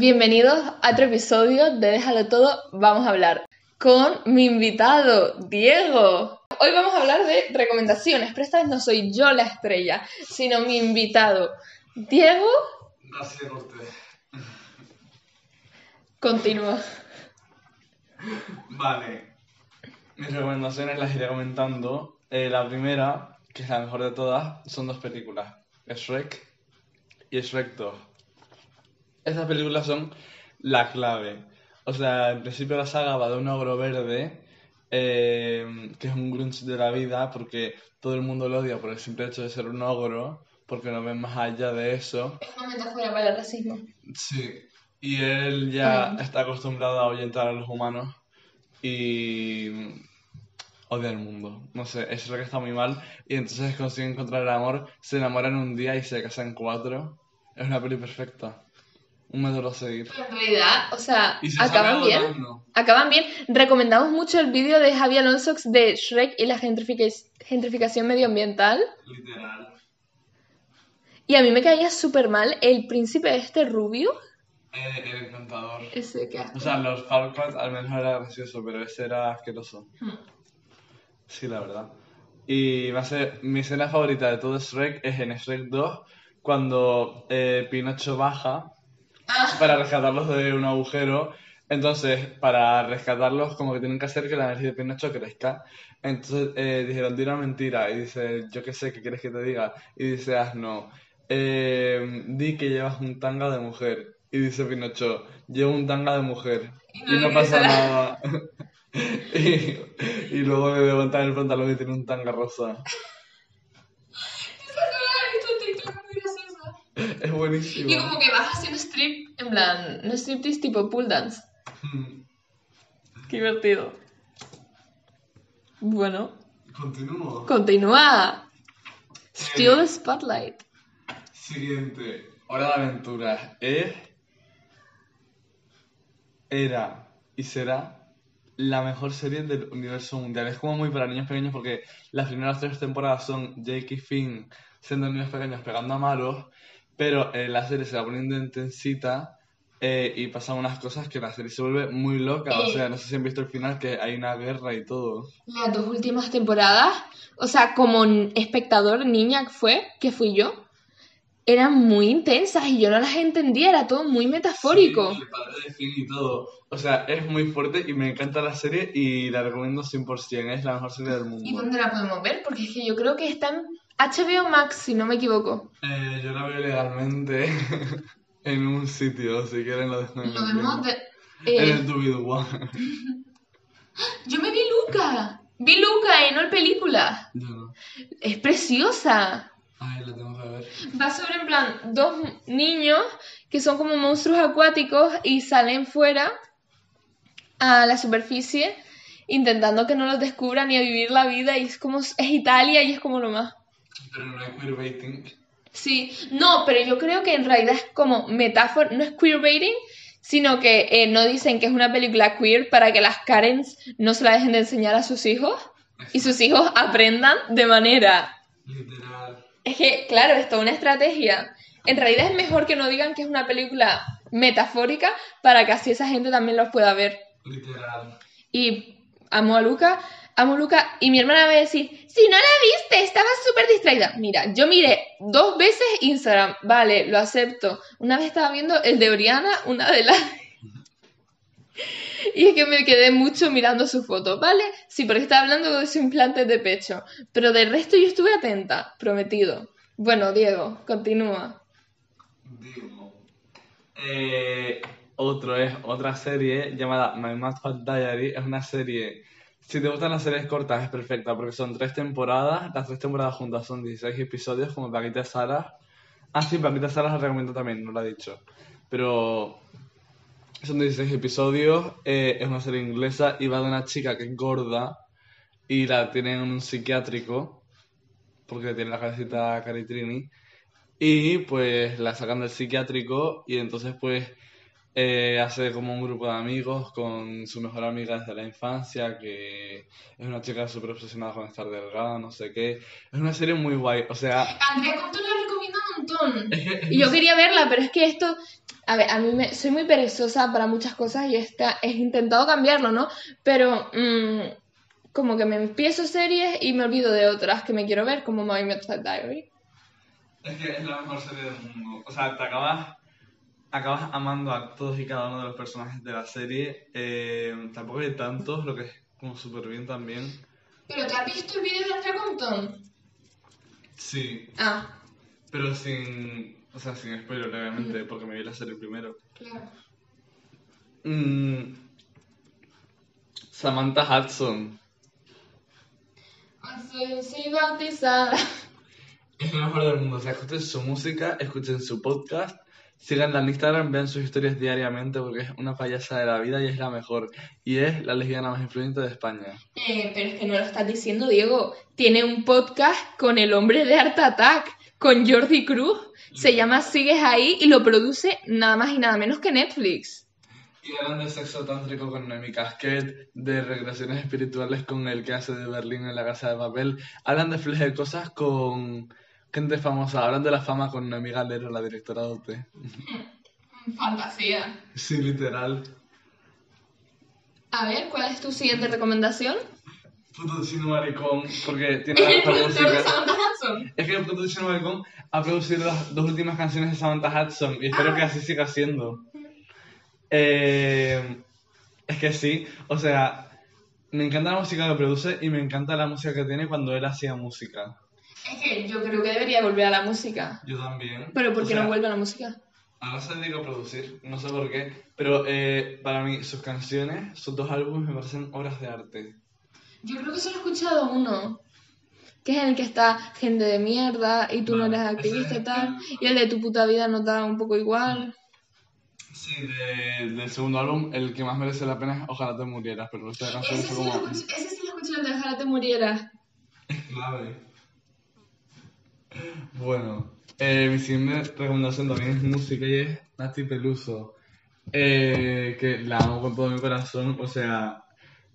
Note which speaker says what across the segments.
Speaker 1: Bienvenidos a otro episodio de Déjalo Todo, vamos a hablar con mi invitado, Diego. Hoy vamos a hablar de recomendaciones, pero esta vez no soy yo la estrella, sino mi invitado. Diego,
Speaker 2: Gracias a usted.
Speaker 1: continúa.
Speaker 2: Vale. Mis recomendaciones las iré comentando. Eh, la primera, que es la mejor de todas, son dos películas. Shrek y Shrek 2. Estas películas son la clave. O sea, en principio la saga va de un ogro verde, eh, que es un grunge de la vida, porque todo el mundo lo odia por el simple hecho de ser un ogro, porque no ven más allá de eso.
Speaker 1: Es una metáfora para el racismo.
Speaker 2: Sí, y él ya
Speaker 1: Mm.
Speaker 2: está acostumbrado a ahuyentar a los humanos y odia el mundo. No sé, eso es lo que está muy mal. Y entonces consigue encontrar el amor, se enamoran un día y se casan cuatro. Es una peli perfecta. Un método a seguir.
Speaker 1: En realidad, o sea,
Speaker 2: se
Speaker 1: acaban bien. Acaban bien. Recomendamos mucho el vídeo de Javi Alonso de Shrek y la gentrifica- gentrificación medioambiental.
Speaker 2: Literal.
Speaker 1: Y a mí me caía súper mal el príncipe este rubio.
Speaker 2: Eh, el encantador.
Speaker 1: Ese que
Speaker 2: O sea, los Falcons al menos era gracioso, pero ese era asqueroso.
Speaker 1: Hmm.
Speaker 2: Sí, la verdad. Y va a ser mi escena favorita de todo Shrek es en Shrek 2, cuando eh, Pinocho baja
Speaker 1: Ah.
Speaker 2: para rescatarlos de un agujero. Entonces, para rescatarlos, como que tienen que hacer que la energía de Pinocho crezca. Entonces eh, dijeron, di una mentira. Y dice, yo qué sé, ¿qué quieres que te diga? Y dice, ah, no. Eh, di que llevas un tanga de mujer. Y dice Pinocho, llevo un tanga de mujer.
Speaker 1: Y
Speaker 2: Y
Speaker 1: no
Speaker 2: pasa nada. y, y luego le levantan el pantalón y tiene un tanga rosa. Es buenísimo.
Speaker 1: Y como que bajas haciendo strip, en plan, no striptease tipo pull dance. Qué divertido. Bueno,
Speaker 2: Continúo.
Speaker 1: continúa. Still
Speaker 2: Eh.
Speaker 1: the spotlight.
Speaker 2: Siguiente. Hora de aventuras. Es. Era y será la mejor serie del universo mundial. Es como muy para niños pequeños porque las primeras tres temporadas son Jake y Finn siendo niños pequeños pegando a malos, pero eh, la serie se va poniendo intensita eh, y pasan unas cosas que la serie se vuelve muy loca. O
Speaker 1: Eh.
Speaker 2: sea, no sé si han visto el final que hay una guerra y todo.
Speaker 1: Las dos últimas temporadas, o sea, como espectador niña que fue, que fui yo, eran muy intensas y yo no las entendía, era todo muy metafórico.
Speaker 2: Sí, el padre de Finn y todo. O sea, es muy fuerte y me encanta la serie y la recomiendo 100%. Es la mejor serie del
Speaker 1: ¿Y
Speaker 2: mundo.
Speaker 1: dónde la podemos ver? Porque es que yo creo que está en HBO Max, si no me equivoco.
Speaker 2: Eh, yo la veo legalmente en un sitio, si quieren lo dejo en
Speaker 1: Lo vemos de...
Speaker 2: En
Speaker 1: eh,
Speaker 2: el Doobie-Doo.
Speaker 1: yo me vi Luca. Vi Luca no el película.
Speaker 2: Yo no.
Speaker 1: Es preciosa.
Speaker 2: Ay, la tengo que ver.
Speaker 1: Va sobre en plan dos niños que son como monstruos acuáticos y salen fuera a la superficie intentando que no los descubran y a vivir la vida y es como es Italia y es como lo más.
Speaker 2: Pero no hay queerbaiting.
Speaker 1: Sí, no, pero yo creo que en realidad es como metáfora, no es queerbaiting, sino que eh, no dicen que es una película queer para que las Karens no se la dejen de enseñar a sus hijos y sus hijos aprendan de manera
Speaker 2: Literal.
Speaker 1: Es que, claro, esto es una estrategia. En realidad es mejor que no digan que es una película metafórica para que así esa gente también los pueda ver.
Speaker 2: Literal.
Speaker 1: Y amo a Luca, amo Luca. Y mi hermana va a decir, si no la viste, estabas súper distraída. Mira, yo miré dos veces Instagram, vale, lo acepto. Una vez estaba viendo el de Oriana, una de las... Y es que me quedé mucho mirando su foto, ¿vale? Sí, porque estaba hablando de su implante de pecho. Pero del resto yo estuve atenta, prometido. Bueno, Diego, continúa.
Speaker 2: Digo. Eh, otro es otra serie llamada My Mad Diary. Es una serie. Si te gustan las series cortas, es perfecta porque son tres temporadas. Las tres temporadas juntas son 16 episodios, como Paquita Salas. Ah, sí, Paquita Salas la recomiendo también, no lo he dicho. Pero son 16 episodios. eh, es una serie inglesa y va de una chica que es gorda y la tienen en un psiquiátrico porque tiene la cabecita caritrini. Y pues la sacan del psiquiátrico y entonces pues eh, hace como un grupo de amigos con su mejor amiga desde la infancia, que es una chica súper obsesionada con estar delgada, no sé qué. Es una serie muy guay, o sea,
Speaker 1: Andrea Compton la recomienda un montón. montón.
Speaker 2: Es que-
Speaker 1: Y yo quería verla, pero es que esto, a ver, a mí me, soy muy perezosa para muchas cosas y esta, he intentado cambiarlo, ¿no? Pero mm, como que me empiezo series y me olvido de otras que me quiero ver, como My Midnight Diary.
Speaker 2: Es que es la mejor serie del mundo. O sea, te acabas, acabas amando a todos y cada uno de los personajes de la serie. Eh, tampoco hay tantos, lo que es como súper bien también.
Speaker 1: ¿Pero te has visto el vídeo de Andrea Compton?
Speaker 2: Sí,
Speaker 1: Ah,
Speaker 2: pero sin, o sea, sin spoiler, obviamente, porque me vi la serie primero.
Speaker 1: claro.
Speaker 2: Mm, Samantha Hudson.
Speaker 1: Soy bautizada.
Speaker 2: Es lo mejor del mundo. O sea, escuchen su música, escuchen su podcast, síganla en Instagram, vean sus historias diariamente porque es una payasa de la vida y es la mejor. Y es la lesbiana más influyente de España.
Speaker 1: Eh, pero es que no lo estás diciendo, Diego. Tiene un podcast con el hombre de Art Attack, con Jordi Cruz. Se llama Sigues ahí y lo produce nada más y nada menos que Netflix.
Speaker 2: Y hablan de sexo tántrico con Noemi Casquet, de regresiones espirituales con el que hace de Berlín en la casa de papel. Hablan de fleje de cosas con gente famosa. Hablan de la fama con Noemi Galero, la directora de OT.
Speaker 1: Fantasía.
Speaker 2: Sí, literal.
Speaker 1: A ver, ¿cuál es tu siguiente recomendación?
Speaker 2: Puto chino maricón, porque tiene la
Speaker 1: el
Speaker 2: mejor
Speaker 1: productor de
Speaker 2: música.
Speaker 1: Samantha Hudson.
Speaker 2: Es que el puto chino maricón ha producido las dos últimas canciones de Samantha Hudson y espero que así siga siendo. Eh, es que sí, o sea, me encanta la música que produce y me encanta la música que tiene cuando él hacía música.
Speaker 1: Es que yo creo que debería volver a la música.
Speaker 2: Yo también.
Speaker 1: Pero ¿por
Speaker 2: O
Speaker 1: qué
Speaker 2: sea,
Speaker 1: no vuelve a la música?
Speaker 2: Ahora se dedica a producir, no sé por qué, pero eh, para mí sus canciones, sus dos álbumes me parecen obras de arte.
Speaker 1: Yo creo que solo he escuchado uno. Que es en el que está gente de mierda y tú no eres activista y
Speaker 2: es
Speaker 1: tal.
Speaker 2: el-
Speaker 1: Y el de tu puta vida no da un poco igual.
Speaker 2: Sí, de- del segundo álbum, el que más merece la pena es Ojalá te murieras, pero de canciones
Speaker 1: Ese sí, lo
Speaker 2: como
Speaker 1: escuché, ese sí lo escuché, el de Ojalá te murieras.
Speaker 2: clave. Bueno, eh, mi siguiente recomendación también es música y es Nati Peluso, eh, que la amo con todo mi corazón, o sea,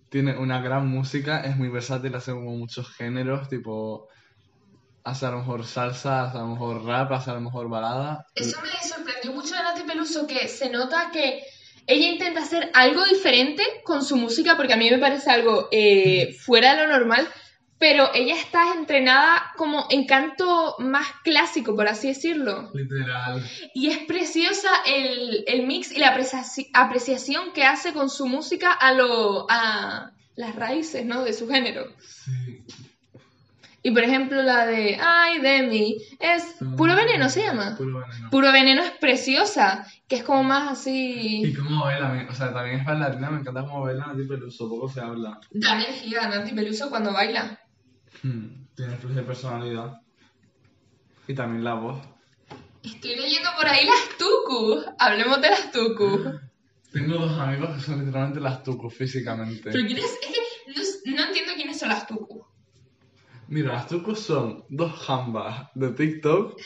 Speaker 2: tiene una gran música, es muy versátil, hace como muchos géneros, tipo, hace a lo mejor salsa, hace a lo mejor rap, hace a lo mejor balada.
Speaker 1: Eso me sorprendió mucho de Nati Peluso, que se nota que ella intenta hacer algo diferente con su música, porque a mí me parece algo eh, fuera de lo normal, pero ella está entrenada como en canto más clásico, por así decirlo.
Speaker 2: Literal.
Speaker 1: Y es preciosa el, el mix y la apreciaci- apreciación que hace con su música a, lo, a las raíces ¿no? de su género.
Speaker 2: Sí.
Speaker 1: Y por ejemplo la de Ay de mí es Puro Veneno se llama.
Speaker 2: Puro veneno.
Speaker 1: Puro Veneno es preciosa, que es como más
Speaker 2: Y
Speaker 1: así...
Speaker 2: cómo baila, me- o sea, también es bailarina, me encanta cómo baila Nati Peluso, poco se habla.
Speaker 1: Da energía Nati Peluso cuando baila.
Speaker 2: Hmm, Tiene flujo de personalidad. Y también la voz.
Speaker 1: Estoy leyendo por ahí las tucu. Hablemos de las tucu.
Speaker 2: Tengo dos amigos que son literalmente las tucus físicamente.
Speaker 1: Pero ¿quién es? Que no, no entiendo quiénes son las tucu.
Speaker 2: Mira, las tucus son dos jambas de TikTok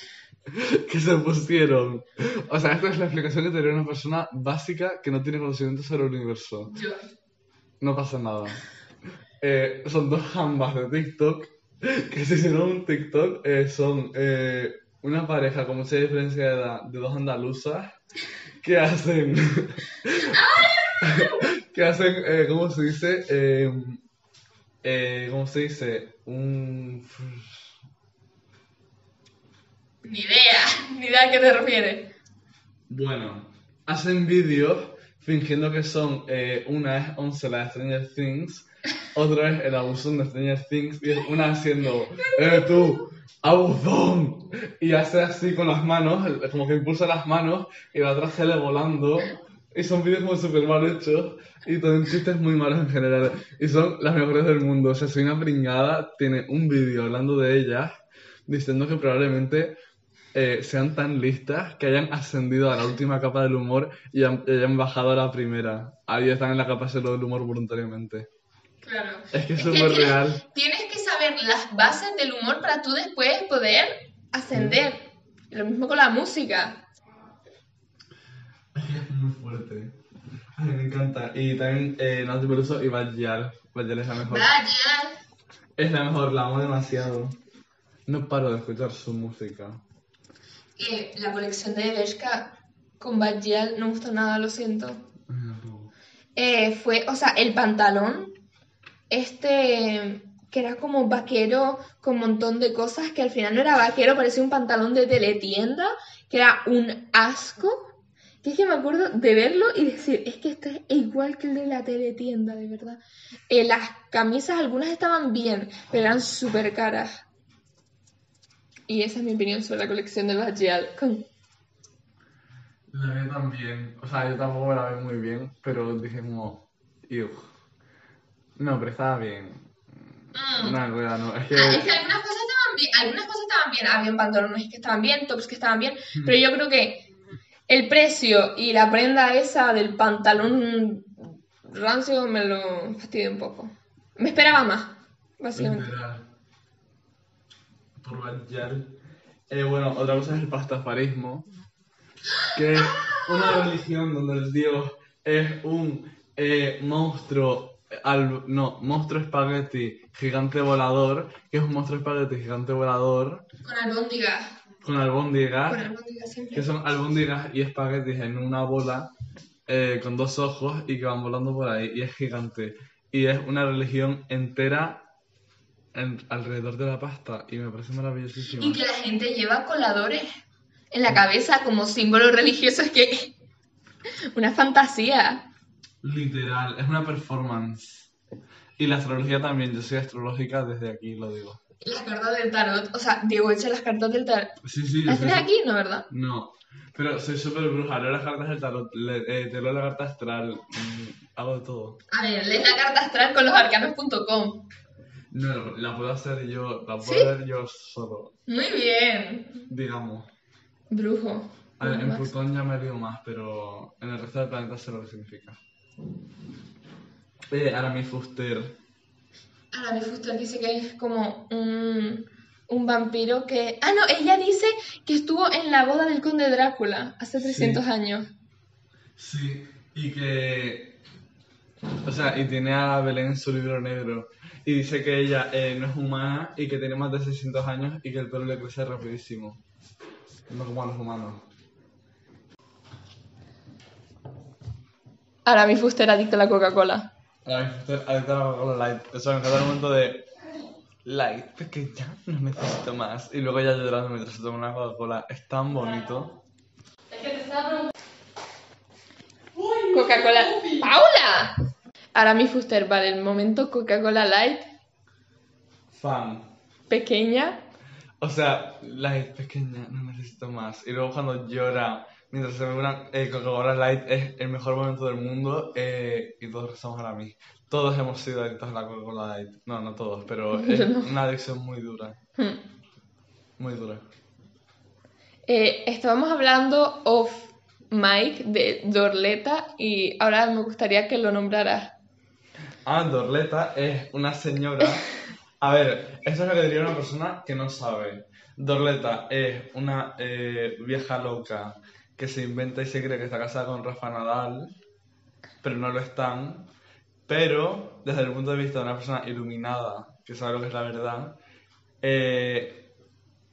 Speaker 2: que se pusieron. O sea, esta es la explicación que tendría una persona básica que no tiene conocimiento sobre el universo.
Speaker 1: Yo.
Speaker 2: No pasa nada. Eh, son dos jambas de TikTok que se hicieron un TikTok. eh, son eh, una pareja con mucha diferencia de edad de dos andaluzas que hacen. que hacen, eh, ¿cómo se dice? Eh, ¿Cómo se dice? Un.
Speaker 1: Ni idea, ni idea a qué te refieres.
Speaker 2: Bueno, hacen vídeos fingiendo que son. una es 11 la de Stranger Things, otra es el abusón de Stranger Things, y una haciendo. ¡Eh, tú! ¡Abusón! Y hace así con las manos, como que impulsa las manos, y la otra sale volando. Y son vídeos como súper mal hechos, y tienen chistes muy malos en general. Y son las mejores del mundo. O sea, soy una pringada, tiene un vídeo hablando de ellas, diciendo que probablemente eh, sean tan listas que hayan ascendido a la última capa del humor y han- y hayan bajado a la primera. Ahí están en la capa cero del humor voluntariamente.
Speaker 1: Claro.
Speaker 2: Es que es súper real.
Speaker 1: Tienes que saber las bases del humor para tú después poder ascender. Lo mismo con la música.
Speaker 2: Es muy fuerte. Ay, me encanta. Y también eh, Peluso y Bajal. Bajal es la mejor.
Speaker 1: Vaya.
Speaker 2: Es la mejor, la amo demasiado. No paro de escuchar su música.
Speaker 1: Eh, la colección de Bershka con Bajal no me gustó nada, lo siento. Eh, fue, o sea, el pantalón, este, que era como vaquero con un montón de cosas, que al final no era vaquero, parecía un pantalón de teletienda, que era un asco. Que es que me acuerdo de verlo y decir, es que esto es igual que el de la teletienda, de verdad. Eh, las camisas, algunas estaban bien, pero eran súper caras. Y esa es mi opinión sobre la colección de Bajal. Con...
Speaker 2: La vi también. O sea, yo tampoco la vi muy bien, pero dije como, "Iu". No, pero estaba bien.
Speaker 1: Mm.
Speaker 2: Una rueda, no. Es que.
Speaker 1: Ah, es que algunas cosas estaban bien, algunas cosas estaban bien, habían pantalones que estaban bien, tops que estaban bien, pero yo creo que el precio y la prenda esa del pantalón rancio me lo fastidió un poco. Me esperaba más, básicamente.
Speaker 2: Por Bajal. Eh, bueno, otra cosa es el pastafarismo, que es una religión donde el dios es un eh, monstruo, al, no, monstruo espagueti gigante volador, que es un monstruo espagueti gigante volador
Speaker 1: Con albóndigas,
Speaker 2: con albóndigas,
Speaker 1: con albóndigas siempre.
Speaker 2: que son albóndigas y espaguetis en una bola eh, con dos ojos y que van volando por ahí, y es gigante. Y es una religión entera en- alrededor de la pasta, y me parece maravillosísimo.
Speaker 1: Y que la gente lleva coladores en la cabeza como símbolo religioso, es que una fantasía.
Speaker 2: Literal, es una performance. Y la astrología también, yo soy astrológica desde aquí, lo digo.
Speaker 1: Las cartas del tarot, o sea, Diego echa las cartas del tarot.
Speaker 2: Sí, sí,
Speaker 1: ¿Las tienes aquí? No, ¿verdad?
Speaker 2: No, pero soy súper bruja, leo las cartas del tarot, le- eh, te leo la carta astral, mm, hago de todo.
Speaker 1: A ver, lee la carta astral con losarcanos.com.
Speaker 2: No, la puedo hacer yo, la puedo
Speaker 1: ¿Sí?
Speaker 2: ver yo solo,
Speaker 1: Muy bien.
Speaker 2: digamos.
Speaker 1: Brujo.
Speaker 2: A ver, en. Plutón ya me lío más, pero en el resto del planeta sé lo que significa. Eh, Aramis Fuster.
Speaker 1: Ahora mi Fuster dice que es como un, un vampiro que... Ah, no, ella dice que estuvo en la boda del conde Drácula hace 300 años.
Speaker 2: Sí, y que. O sea, y tiene a Belén en su libro negro. Y dice que ella eh, no es humana y que tiene más de 600 años y que el pelo le crece rapidísimo. No como a los humanos.
Speaker 1: Ahora mi Fuster adicto a la Coca-Cola.
Speaker 2: Aramis Fuster, adicta a la Coca-Cola Light. Eso me encanta el momento de. Light, pequeña, no necesito más. Y luego ella llorando mientras se toma una Coca-Cola. Es tan bonito.
Speaker 1: Coca-Cola... ¡Paula! Ahora mi Fuster, vale, el momento Coca-Cola Light,
Speaker 2: Fan.
Speaker 1: pequeña.
Speaker 2: O sea, Light pequeña, no necesito más. Y luego cuando llora mientras se ve una eh, Coca-Cola Light es el mejor momento del mundo eh, y todos rezamos a mí. Todos hemos sido adictos a la Coca-Cola Light. No, no todos, pero es una adicción muy dura.
Speaker 1: Hmm.
Speaker 2: Muy dura.
Speaker 1: Eh, estábamos hablando off mic de Dorleta y ahora me gustaría que lo nombraras.
Speaker 2: Ah, Dorleta es una señora. A ver, esto es lo que diría una persona que no sabe. Dorleta es una eh, vieja loca que se inventa y se cree que está casada con Rafa Nadal, pero no lo están. Pero, desde el punto de vista de una persona iluminada, que sabe lo que es la verdad, eh,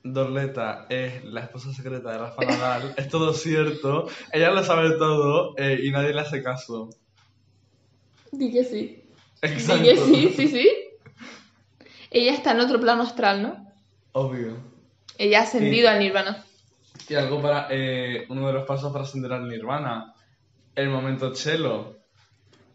Speaker 2: Dorleta es la esposa secreta de Rafa Nadal. es todo cierto. Ella lo sabe todo eh, y nadie le hace caso.
Speaker 1: Di que sí.
Speaker 2: Exacto.
Speaker 1: Di que sí, sí, sí. Ella está en otro plano astral, ¿no?
Speaker 2: Obvio.
Speaker 1: Ella ha ascendido al nirvana.
Speaker 2: Y algo para eh, uno de los pasos para ascender al nirvana. El momento chelo.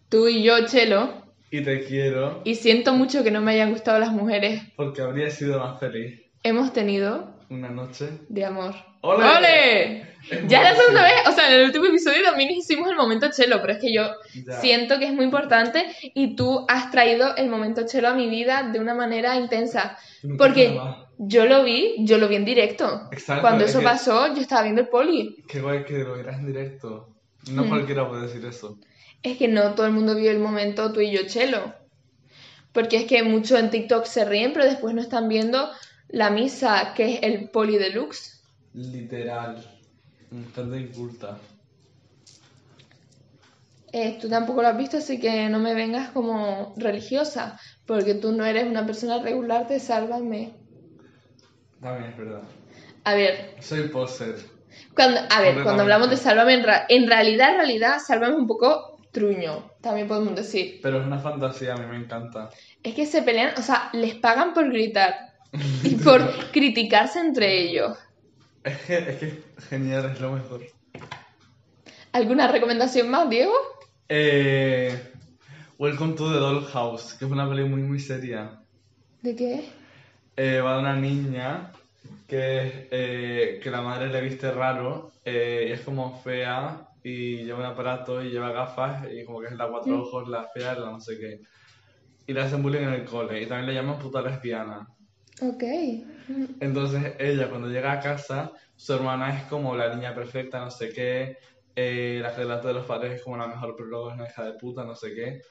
Speaker 1: Tú y yo, Chelo.
Speaker 2: Y te quiero
Speaker 1: Y siento mucho que no me hayan gustado las mujeres.
Speaker 2: porque habría sido más feliz
Speaker 1: Hemos tenido
Speaker 2: una noche.
Speaker 1: de amor.
Speaker 2: ¡Ole!
Speaker 1: ¡Ole!
Speaker 2: Es
Speaker 1: Ya la segunda vez, o sea, en el último episodio también hicimos el momento chelo, pero es que yo
Speaker 2: Ya.
Speaker 1: siento que es muy importante y tú has traído el momento chelo a mi vida de una manera intensa. Porque. Yo lo vi, yo lo vi en directo.
Speaker 2: Exacto,
Speaker 1: Cuando
Speaker 2: es
Speaker 1: eso
Speaker 2: que-
Speaker 1: pasó, yo estaba viendo el poli.
Speaker 2: Qué guay que lo vieras en directo. No
Speaker 1: Mm.
Speaker 2: cualquiera puede decir eso.
Speaker 1: Es que no todo el mundo vio el momento tú y yo chelo. Porque es que muchos en TikTok se ríen, pero después no están viendo la misa, que es el poli deluxe.
Speaker 2: Literal. Bastante inculta.
Speaker 1: Eh, tú tampoco lo has visto, así que no me vengas como religiosa, porque tú no eres una persona regular de Sálvame.
Speaker 2: También es verdad.
Speaker 1: A ver,
Speaker 2: Soy poser.
Speaker 1: cuando, a ver, cuando hablamos de Sálvame, en, ra- en realidad, en realidad, Sálvame un poco truño, también podemos decir.
Speaker 2: Pero es una fantasía, a mí me encanta.
Speaker 1: Es que se pelean, o sea, les pagan por gritar y por criticarse entre ellos.
Speaker 2: Es que es que es genial, es lo mejor.
Speaker 1: ¿Alguna recomendación más, Diego?
Speaker 2: Eh, Welcome to the Dollhouse, que es una peli muy muy seria.
Speaker 1: ¿De qué?
Speaker 2: Eh, va de una niña que, eh, que la madre le viste raro eh, y es como fea y lleva un aparato y lleva gafas y como que es la cuatro ojos, la fea, la no sé qué. Y le hacen bullying en el cole y también le llaman puta lesbiana.
Speaker 1: Ok.
Speaker 2: Entonces ella cuando llega a casa, su hermana es como la niña perfecta, no sé qué, eh, la relato de los padres es como la mejor, pero luego es una hija de puta, no sé qué.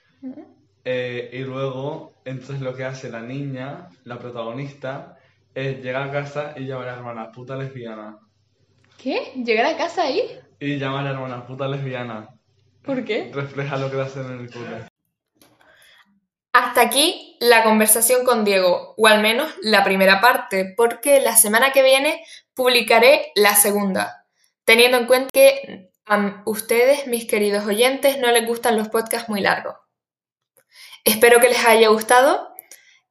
Speaker 2: Eh, y luego, entonces lo que hace la niña, la protagonista, es llegar a casa y llama a la hermana puta lesbiana.
Speaker 1: ¿Qué? ¿Llegar a casa ahí?
Speaker 2: Y llama a la hermana puta lesbiana.
Speaker 1: ¿Por qué?
Speaker 2: Refleja lo que le hacen en el cole.
Speaker 1: Hasta aquí la conversación con Diego, o al menos la primera parte, porque la semana que viene publicaré la segunda, teniendo en cuenta que a ustedes, mis queridos oyentes, no les gustan los podcasts muy largos. Espero que les haya gustado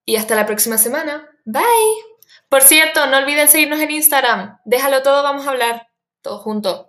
Speaker 1: y hasta la próxima semana. Bye. Por cierto, no olviden seguirnos en Instagram. Déjalo todo, vamos a hablar. Todo junto.